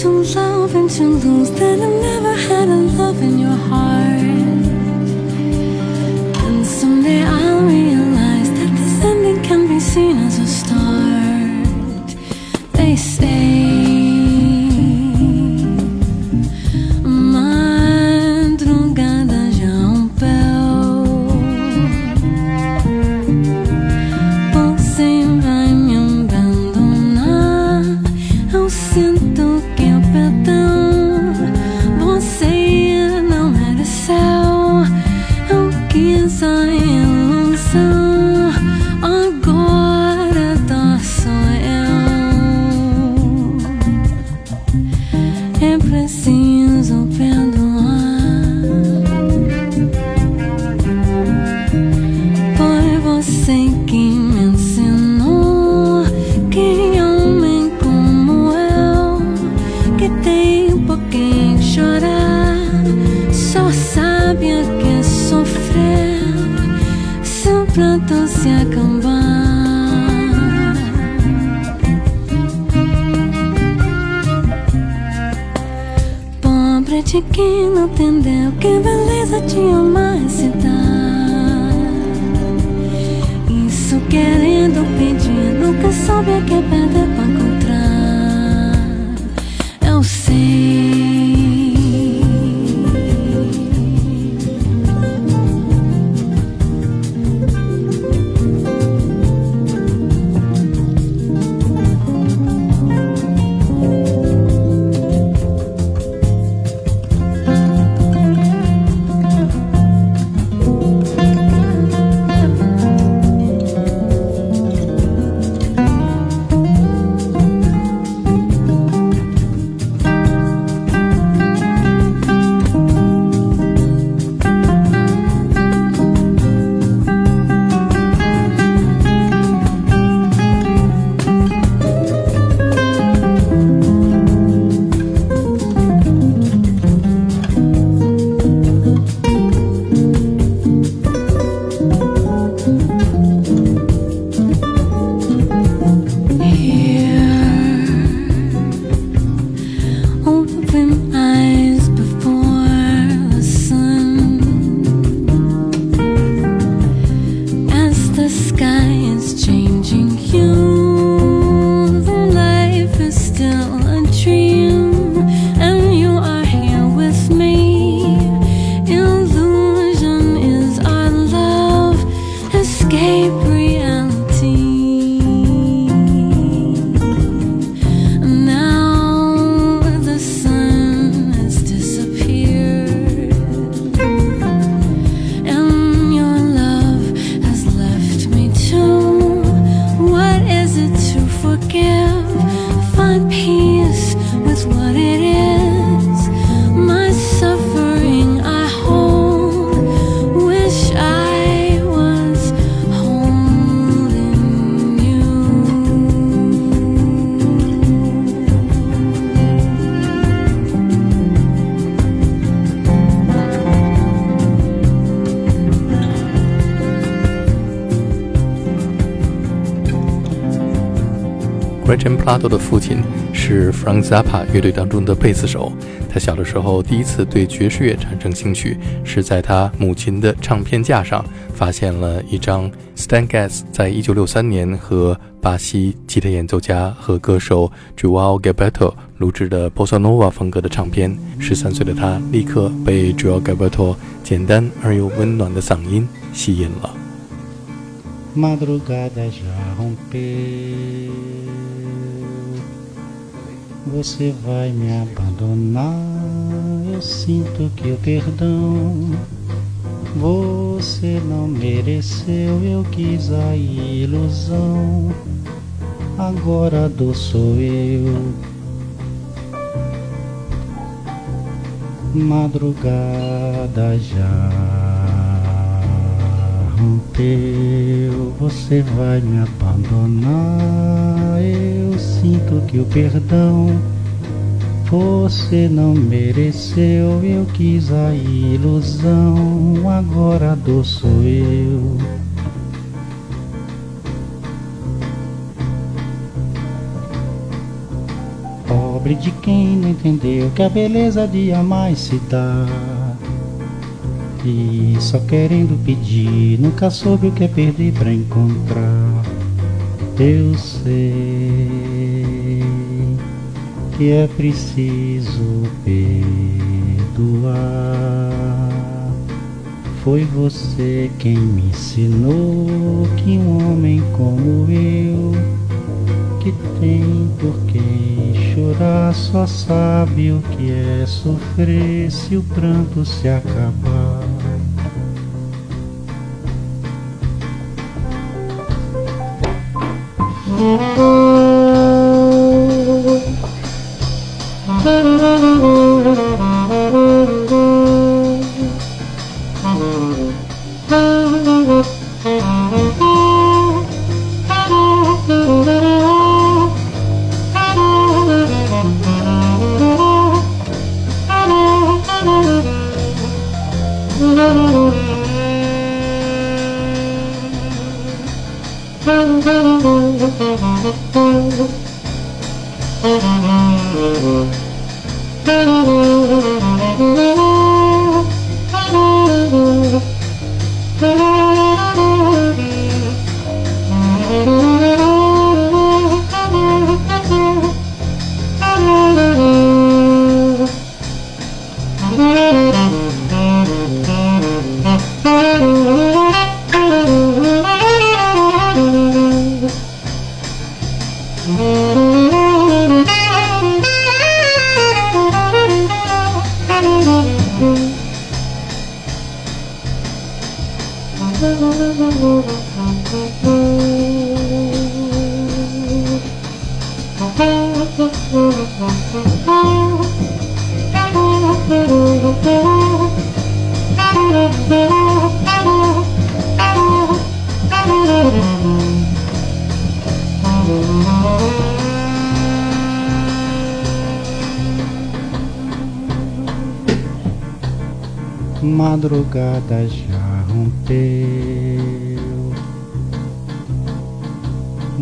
to love and to lose than I've never had a love in your heart. Virgin Plato 的父亲是 Frank Zappa 乐队当中的贝斯手。他小的时候第一次对爵士乐产生兴趣，是在他母亲的唱片架上发现了一张 Stan Getz 在一九六三年和巴西吉他演奏家和歌手 Joao Gilberto 录制的 Bossa Nova 风格的唱片。十三岁的他立刻被 Joao Gilberto 简单而又温暖的嗓音吸引了。Você vai me abandonar. Eu sinto que o perdão você não mereceu. Eu quis a ilusão. Agora do sou eu. Madrugada já rompeu, você vai me abandonar. Eu sinto que o perdão você não mereceu. Eu quis a ilusão, agora a dor sou eu. Pobre de quem não entendeu que a beleza de amar se dá aqui só querendo pedir, nunca soube o que é perder pra encontrar. Eu sei que é preciso perdoar. Foi você quem me ensinou que um homem como eu, que tem por quem chorar, só sabe o que é sofrer se o pranto se acabar. Mm-hmm. Madrugada já rompeu.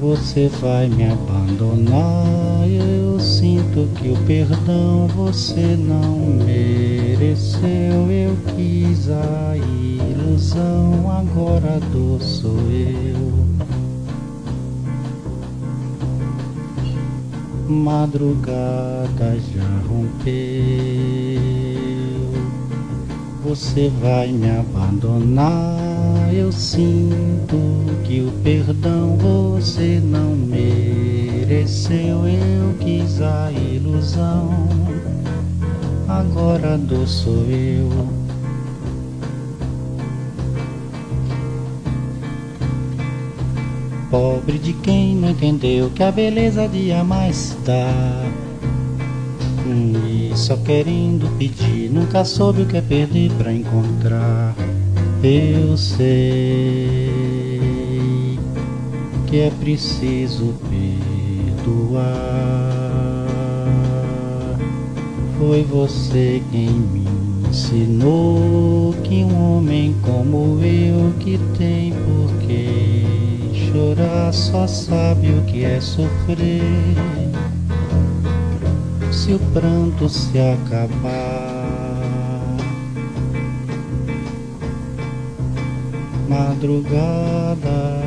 Você vai me abandonar. Eu sinto que o perdão você não mereceu. Eu quis a ilusão, agora dor sou eu. Madrugada já rompeu você vai me abandonar. Eu sinto que o perdão você não mereceu. Eu quis a ilusão, agora dor sou eu. Pobre de quem não entendeu que a beleza de amar está e só querendo pedir, nunca soube o que é perder pra encontrar. Eu sei que é preciso perdoar. Foi você quem me ensinou que um homem como eu que tem por que chorar só sabe o que é sofrer. Se o pranto se acabar, madrugada.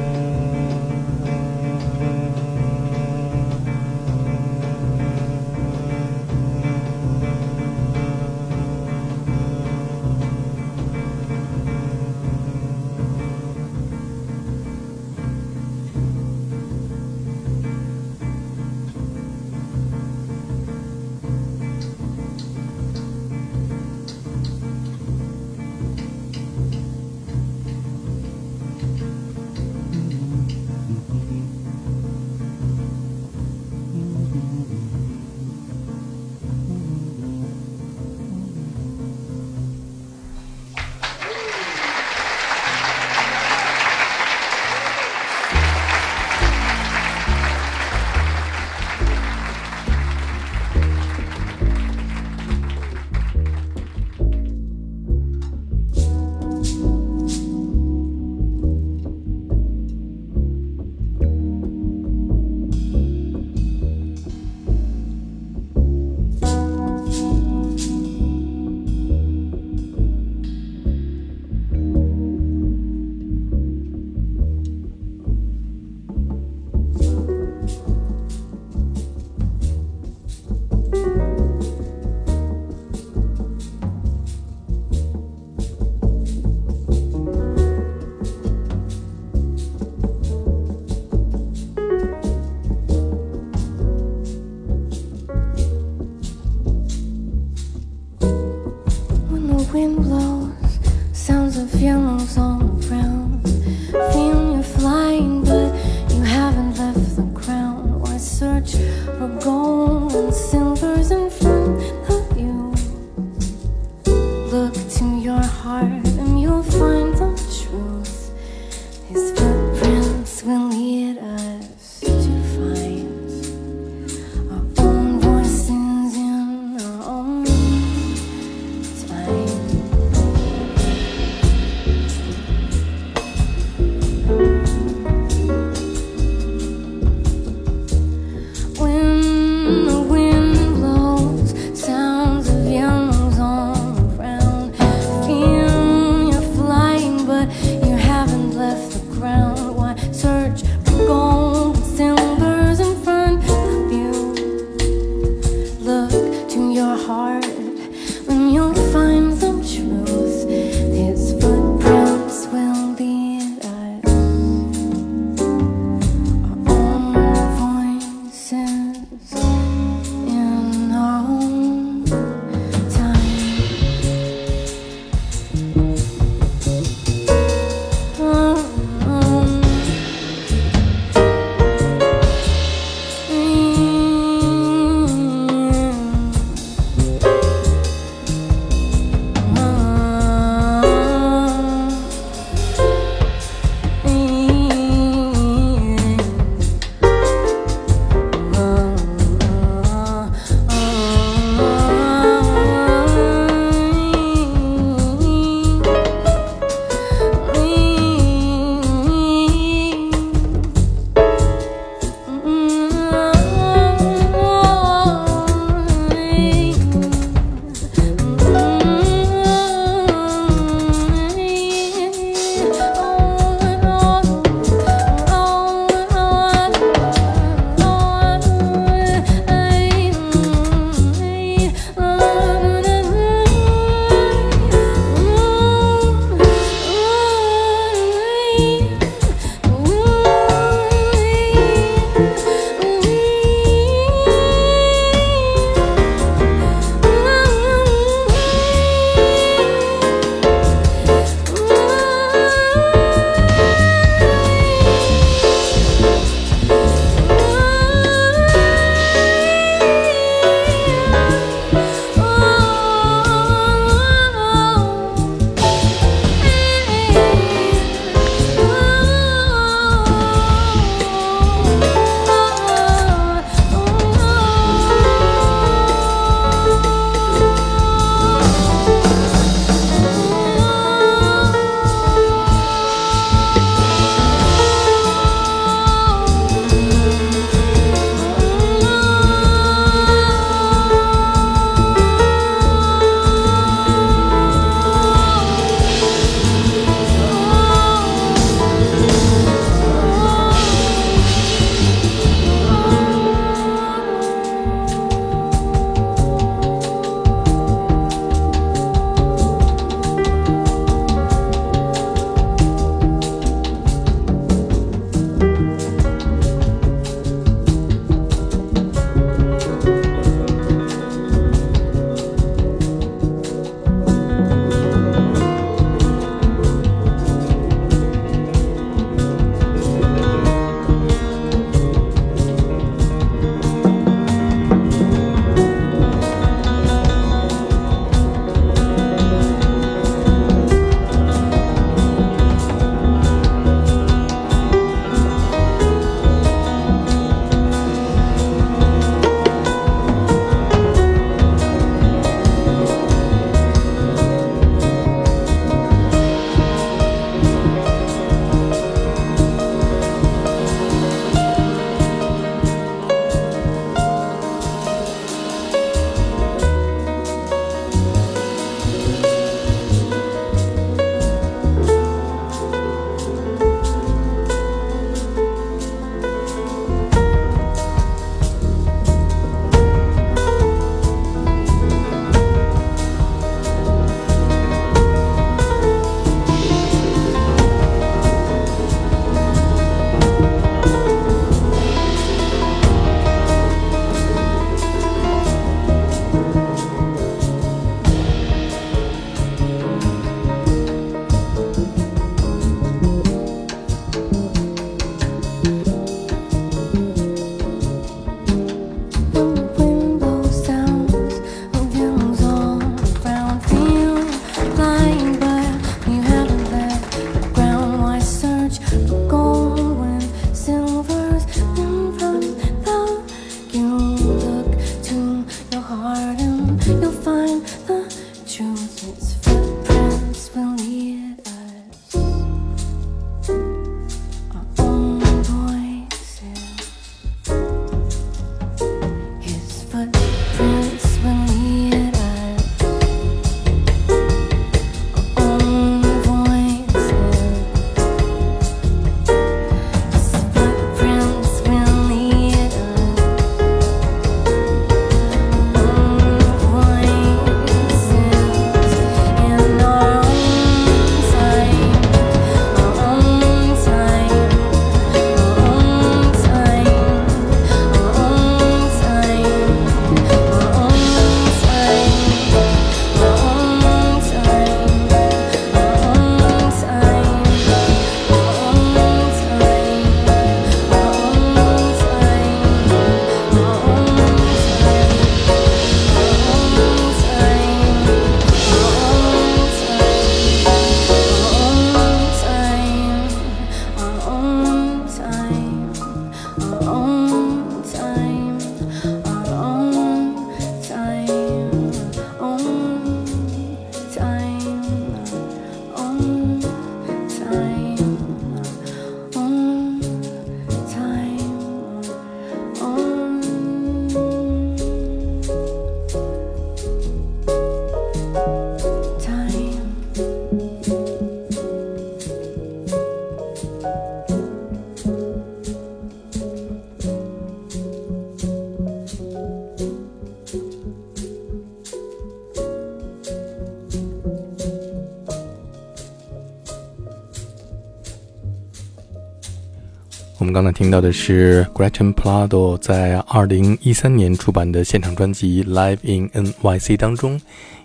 我们刚才听到的是 Gretchen Plado 在二零一三年出版的现场专辑《Live in NYC》当中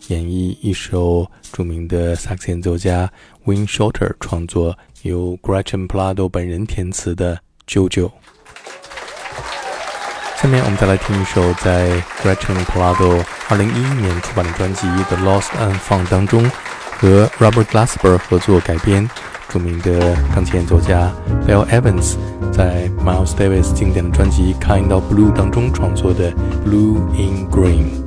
演绎一首著名的萨克斯演奏家 Win Shorter 创作，由 Gretchen Plado 本人填词的《JoJo》。下面我们再来听一首在 Gretchen Plado 二零一一年出版的专辑《The Lost and Found》当中和 Robert Glasper 合作改编。著名的钢琴演奏家 Bill Evans 在 Miles Davis 经典的专辑《Kind of Blue》当中创作的《Blue in Green》。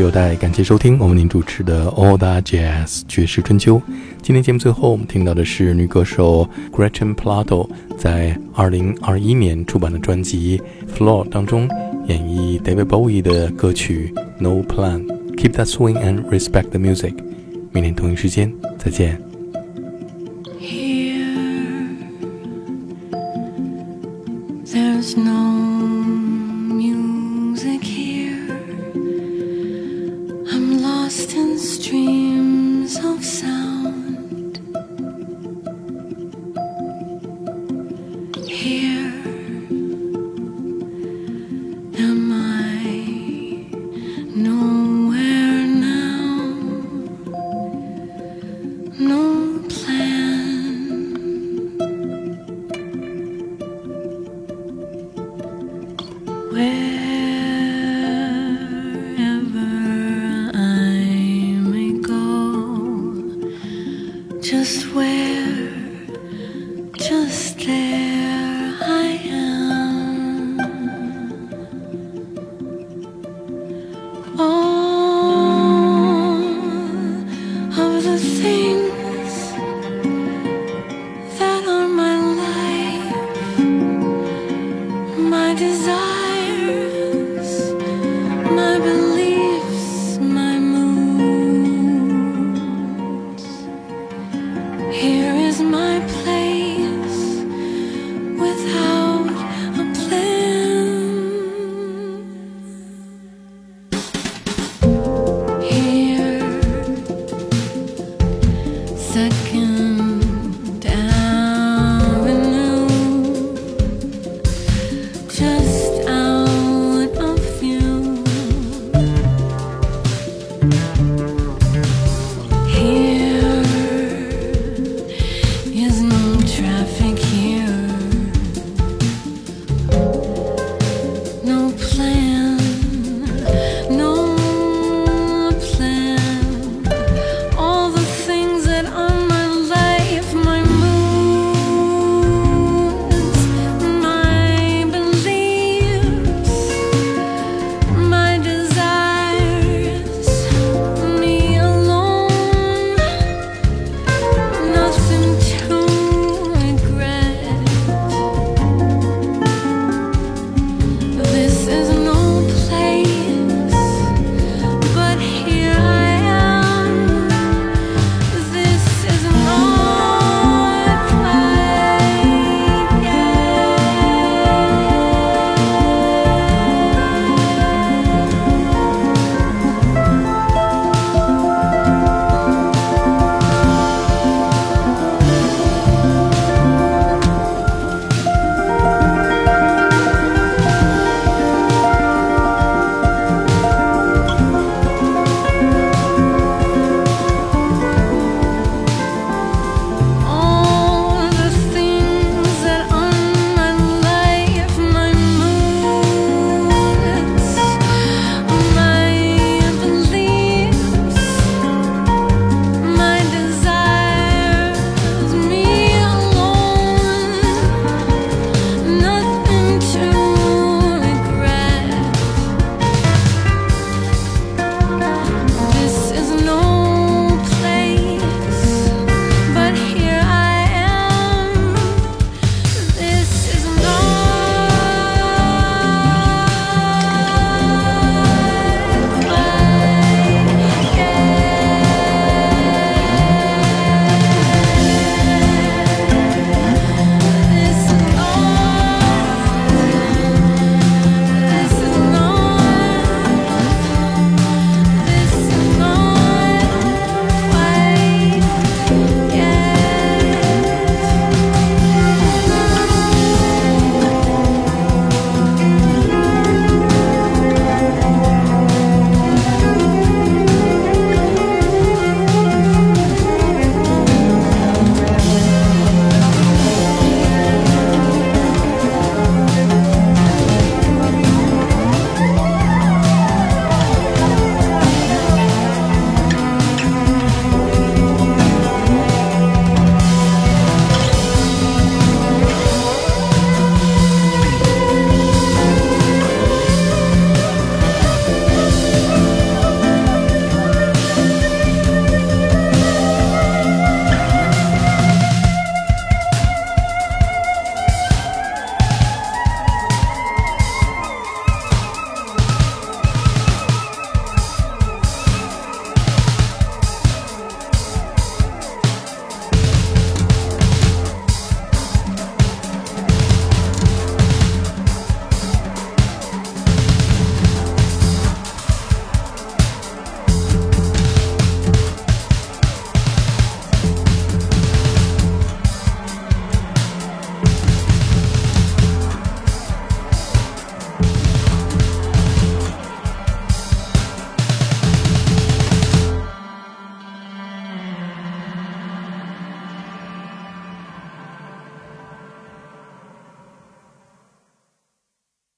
有待感谢收听我们您主持的 All That Jazz 爵士春秋。今天节目最后我们听到的是女歌手 Gretchen Plato 在二零二一年出版的专辑《Floor》当中演绎 David Bowie 的歌曲 No Plan。Keep that swing and respect the music。明天同一时间再见。